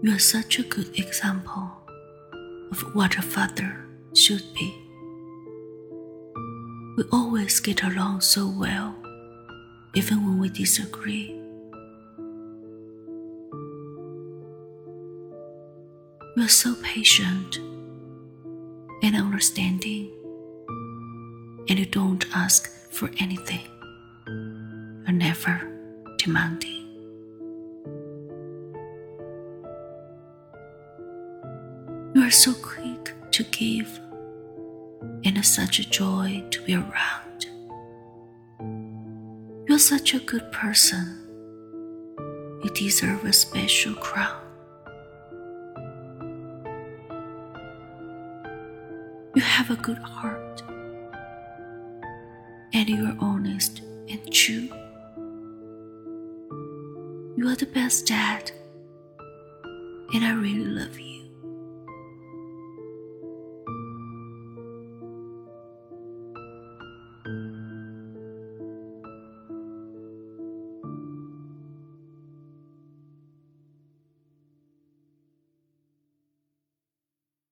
You are such a good example of what a father should be. We always get along so well, even when we disagree. You are so patient and understanding, and you don't ask for anything. You're never demanding. You are so quick to give and such a joy to be around. You're such a good person. You deserve a special crown. You have a good heart, and you are honest and true. You are the best dad, and I really love you.